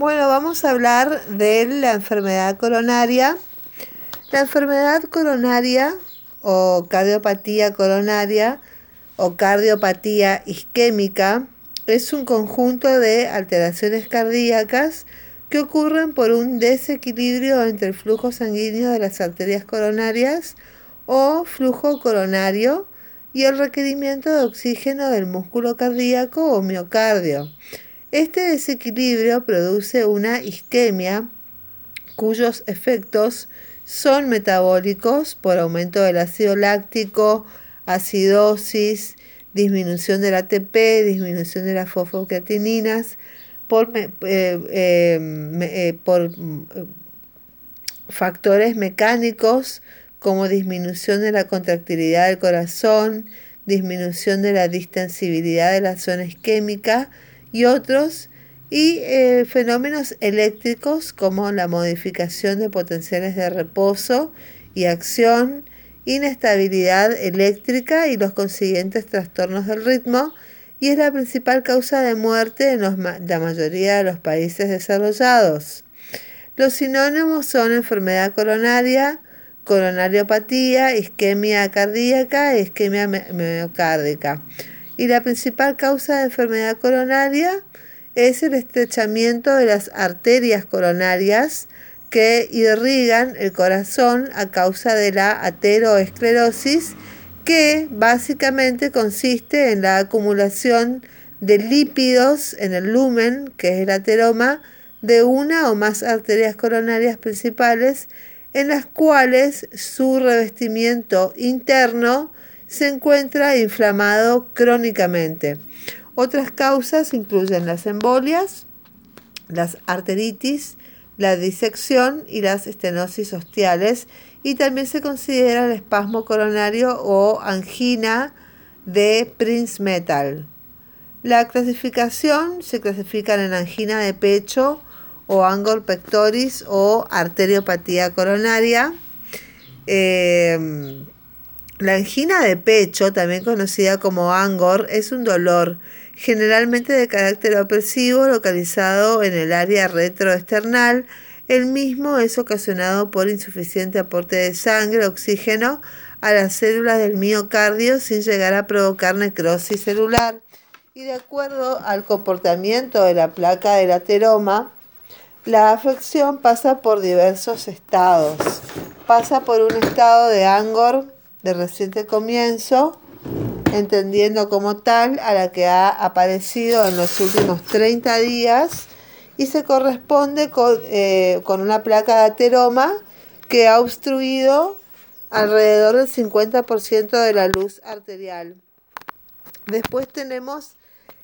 Bueno, vamos a hablar de la enfermedad coronaria. La enfermedad coronaria o cardiopatía coronaria o cardiopatía isquémica es un conjunto de alteraciones cardíacas que ocurren por un desequilibrio entre el flujo sanguíneo de las arterias coronarias o flujo coronario y el requerimiento de oxígeno del músculo cardíaco o miocardio. Este desequilibrio produce una isquemia cuyos efectos son metabólicos por aumento del ácido láctico, acidosis, disminución del ATP, disminución de las fosfocreatininas, por, eh, eh, eh, por factores mecánicos como disminución de la contractilidad del corazón, disminución de la distensibilidad de la zona isquémica y otros, y fenómenos eléctricos como la modificación de potenciales de reposo y acción, inestabilidad eléctrica y los consiguientes trastornos del ritmo, y es la principal causa de muerte en la mayoría de los países desarrollados. Los sinónimos son enfermedad coronaria, coronariopatía, isquemia cardíaca e isquemia miocárdica. Y la principal causa de enfermedad coronaria es el estrechamiento de las arterias coronarias que irrigan el corazón a causa de la ateroesclerosis que básicamente consiste en la acumulación de lípidos en el lumen, que es el ateroma, de una o más arterias coronarias principales, en las cuales su revestimiento interno se encuentra inflamado crónicamente. Otras causas incluyen las embolias, las arteritis, la disección y las estenosis ostiales y también se considera el espasmo coronario o angina de Prince Metal. La clasificación se clasifican en angina de pecho o angor pectoris o arteriopatía coronaria. Em, la angina de pecho, también conocida como angor, es un dolor generalmente de carácter opresivo localizado en el área retroesternal el mismo es ocasionado por insuficiente aporte de sangre, oxígeno a las células del miocardio sin llegar a provocar necrosis celular. Y de acuerdo al comportamiento de la placa del ateroma, la afección pasa por diversos estados. Pasa por un estado de angor de reciente comienzo, entendiendo como tal a la que ha aparecido en los últimos 30 días y se corresponde eh, con, una placa de ateroma que ha obstruido alrededor del 50% de la luz arterial. Después tenemos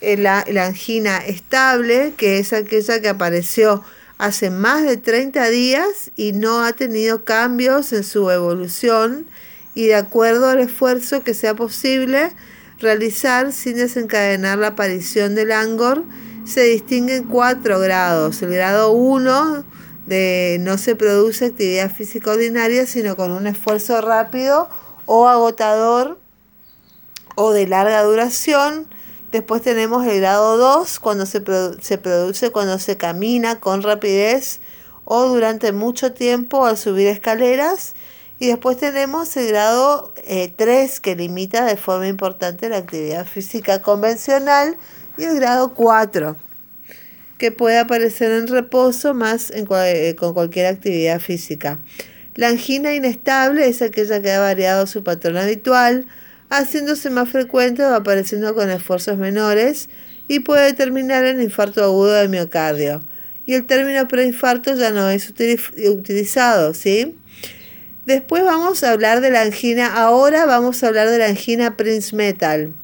eh, la, la, angina estable, que es aquella que apareció hace más de 30 días y no ha tenido cambios en su evolución y de acuerdo al esfuerzo que sea posible realizar sin desencadenar la aparición del angor, se distinguen cuatro grados. El grado 1 de no se produce actividad física ordinaria, sino con un esfuerzo rápido o agotador o de larga duración. Después tenemos el grado 2, cuando se, se produce cuando se camina con rapidez o durante mucho tiempo al subir escaleras. Y después tenemos el grado 3, eh, que limita de forma importante la actividad física convencional y el grado 4, que puede aparecer en reposo más eh, con cualquier actividad física. La angina inestable es aquella que ha variado su patrón habitual, haciéndose más frecuente o apareciendo con esfuerzos menores y puede terminar en infarto agudo de miocardio. Y el término preinfarto ya no es utilizado, ¿sí? Después vamos a hablar de la angina, ahora vamos a hablar de la angina Prince Metal.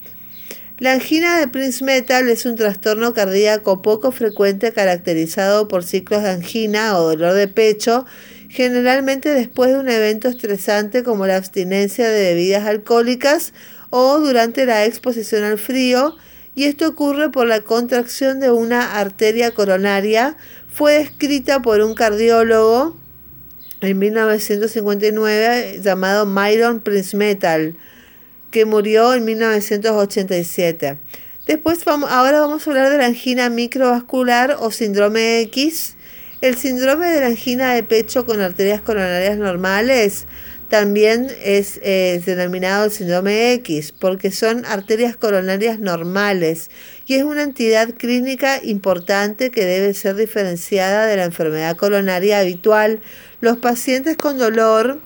La angina de Prince Metal es un trastorno cardíaco poco frecuente caracterizado por ciclos de angina o dolor de pecho, generalmente después de un evento estresante como la abstinencia de bebidas alcohólicas o durante la exposición al frío, y esto ocurre por la contracción de una arteria coronaria. Fue descrita por un cardiólogo en 1959 llamado Myron Prince Metal que murió en 1987. Después vamos, ahora vamos a hablar de la angina microvascular o síndrome X. El síndrome de la angina de pecho con arterias coronarias normales también es eh, denominado síndrome X porque son arterias coronarias normales y es una entidad clínica importante que debe ser diferenciada de la enfermedad coronaria habitual. Los pacientes con dolor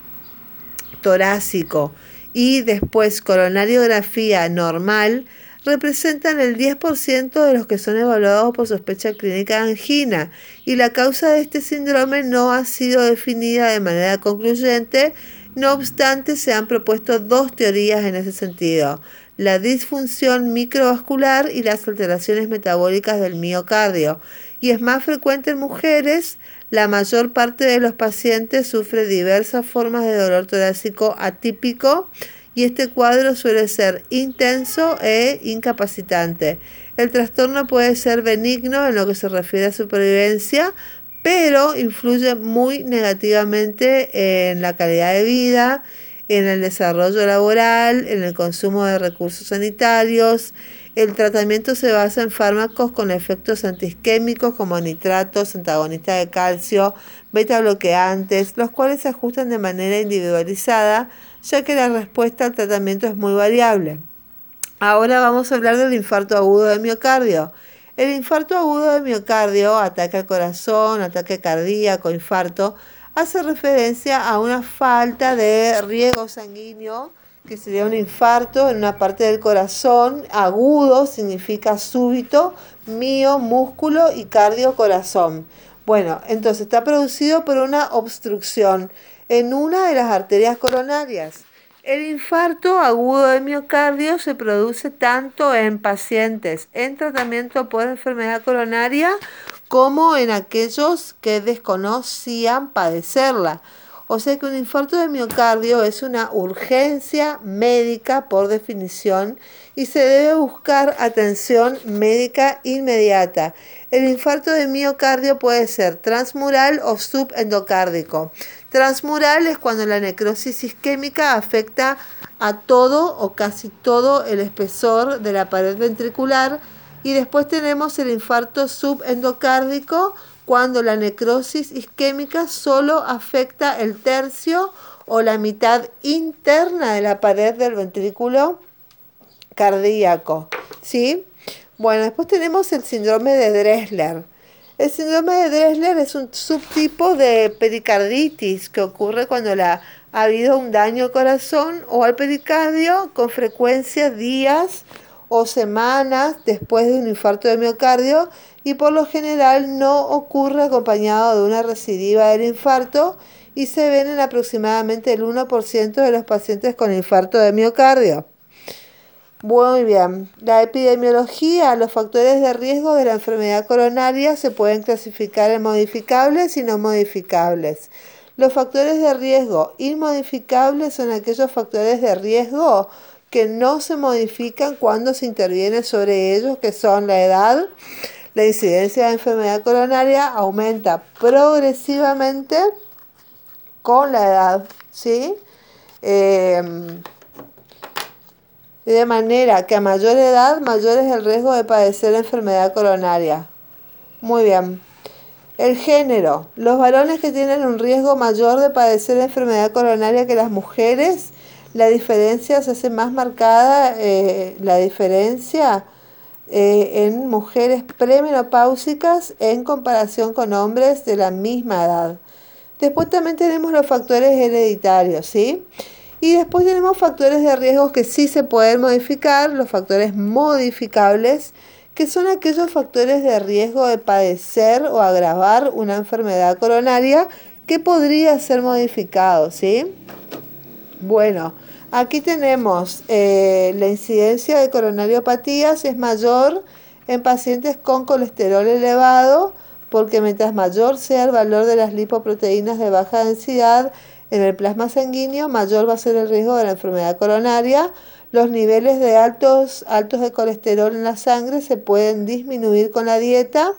torácico y después coronariografía normal representan el 10% de los que son evaluados por sospecha clínica de angina y la causa de este síndrome no ha sido definida de manera concluyente, no obstante se han propuesto dos teorías en ese sentido, la disfunción microvascular y las alteraciones metabólicas del miocardio, y es más frecuente en mujeres, la mayor parte de los pacientes sufre diversas formas de dolor torácico atípico, y este cuadro suele ser intenso e incapacitante. El trastorno puede ser benigno en lo que se refiere a supervivencia, pero influye muy negativamente en la calidad de vida, en el desarrollo laboral, en el consumo de recursos sanitarios. El tratamiento se basa en fármacos con efectos antisquémicos como nitratos, antagonistas de calcio, beta bloqueantes, los cuales se ajustan de manera individualizada ya que la respuesta al tratamiento es muy variable. Ahora vamos a hablar del infarto agudo de miocardio. El infarto agudo de miocardio, ataque al corazón, ataque cardíaco, infarto, hace referencia a una falta de riego sanguíneo, que sería un infarto en una parte del corazón. Agudo significa súbito, mío, músculo y cardio, corazón. Bueno, entonces está producido por una obstrucción en una de las arterias coronarias. El infarto agudo de miocardio se produce tanto en pacientes en tratamiento por enfermedad coronaria como en aquellos que desconocían padecerla. O sea que un infarto de miocardio es una urgencia médica por definición y se debe buscar atención médica inmediata. El infarto de miocardio puede ser transmural o subendocárdico. Transmural es cuando la necrosis isquémica afecta a todo o casi todo el espesor de la pared ventricular y después tenemos el infarto subendocárdico cuando la necrosis isquémica solo afecta el tercio o la mitad interna de la pared del ventrículo cardíaco. ¿Sí? Bueno, después tenemos el síndrome de Dressler. El síndrome de Dressler es un subtipo de pericarditis que ocurre cuando ha habido un daño al corazón o al pericardio con frecuencia días o semanas después de un infarto de miocardio y por lo general no ocurre acompañado de una recidiva del infarto y se ven en aproximadamente el 1% de los pacientes con infarto de miocardio. Muy bien. La epidemiología, los factores de riesgo de la enfermedad coronaria se pueden clasificar en modificables y no modificables. Los factores de riesgo inmodificables son aquellos factores de riesgo que no se modifican cuando se interviene sobre ellos, que son la edad, la incidencia de enfermedad coronaria aumenta progresivamente con la edad, ¿sí? Eh, de manera que a mayor edad, mayor es el riesgo de padecer enfermedad coronaria. Muy bien. El género. Los varones que tienen un riesgo mayor de padecer enfermedad coronaria que las mujeres, la diferencia se hace más marcada, eh, la diferencia eh, en mujeres premenopáusicas en comparación con hombres de la misma edad. Después también tenemos los factores hereditarios, ¿sí? Y después tenemos factores de riesgo que sí se pueden modificar, los factores modificables, que son aquellos factores de riesgo de padecer o agravar una enfermedad coronaria que podría ser modificado, ¿sí? Bueno, aquí tenemos eh, la incidencia de coronariopatías es mayor en pacientes con colesterol elevado, porque mientras mayor sea el valor de las lipoproteínas de baja densidad, en el plasma sanguíneo, mayor va a ser el riesgo de la enfermedad coronaria. Los niveles de altos, altos de colesterol en la sangre se pueden disminuir con la dieta,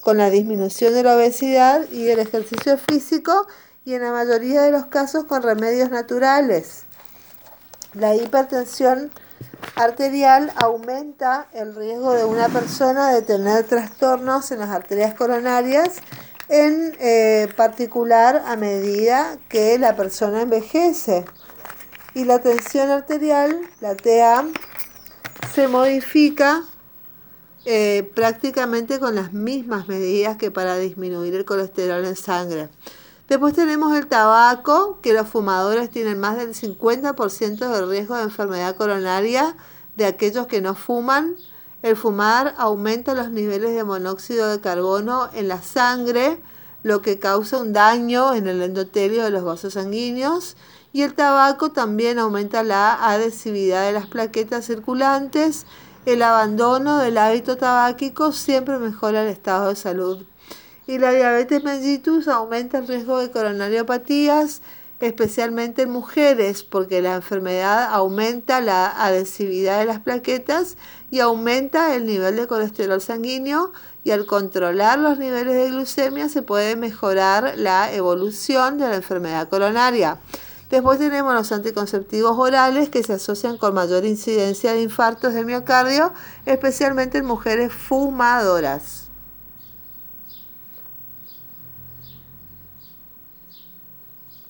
con la disminución de la obesidad y el ejercicio físico y en la mayoría de los casos con remedios naturales. La hipertensión arterial aumenta el riesgo de una persona de tener trastornos en las arterias coronarias, en eh, particular a medida que la persona envejece. Y la tensión arterial, la TA, se modifica eh, prácticamente con las mismas medidas que para disminuir el colesterol en sangre. Después tenemos el tabaco, que los fumadores tienen más del 50% de riesgo de enfermedad coronaria de aquellos que no fuman. El fumar aumenta los niveles de monóxido de carbono en la sangre, lo que causa un daño en el endotelio de los vasos sanguíneos. Y el tabaco también aumenta la adhesividad de las plaquetas circulantes. El abandono del hábito tabáquico siempre mejora el estado de salud y la diabetes mellitus aumenta el riesgo de coronariopatías, especialmente en mujeres, porque la enfermedad aumenta la adhesividad de las plaquetas y aumenta el nivel de colesterol sanguíneo y al controlar los niveles de glucemia se puede mejorar la evolución de la enfermedad coronaria. Después tenemos los anticonceptivos orales que se asocian con mayor incidencia de infartos de miocardio, especialmente en mujeres fumadoras.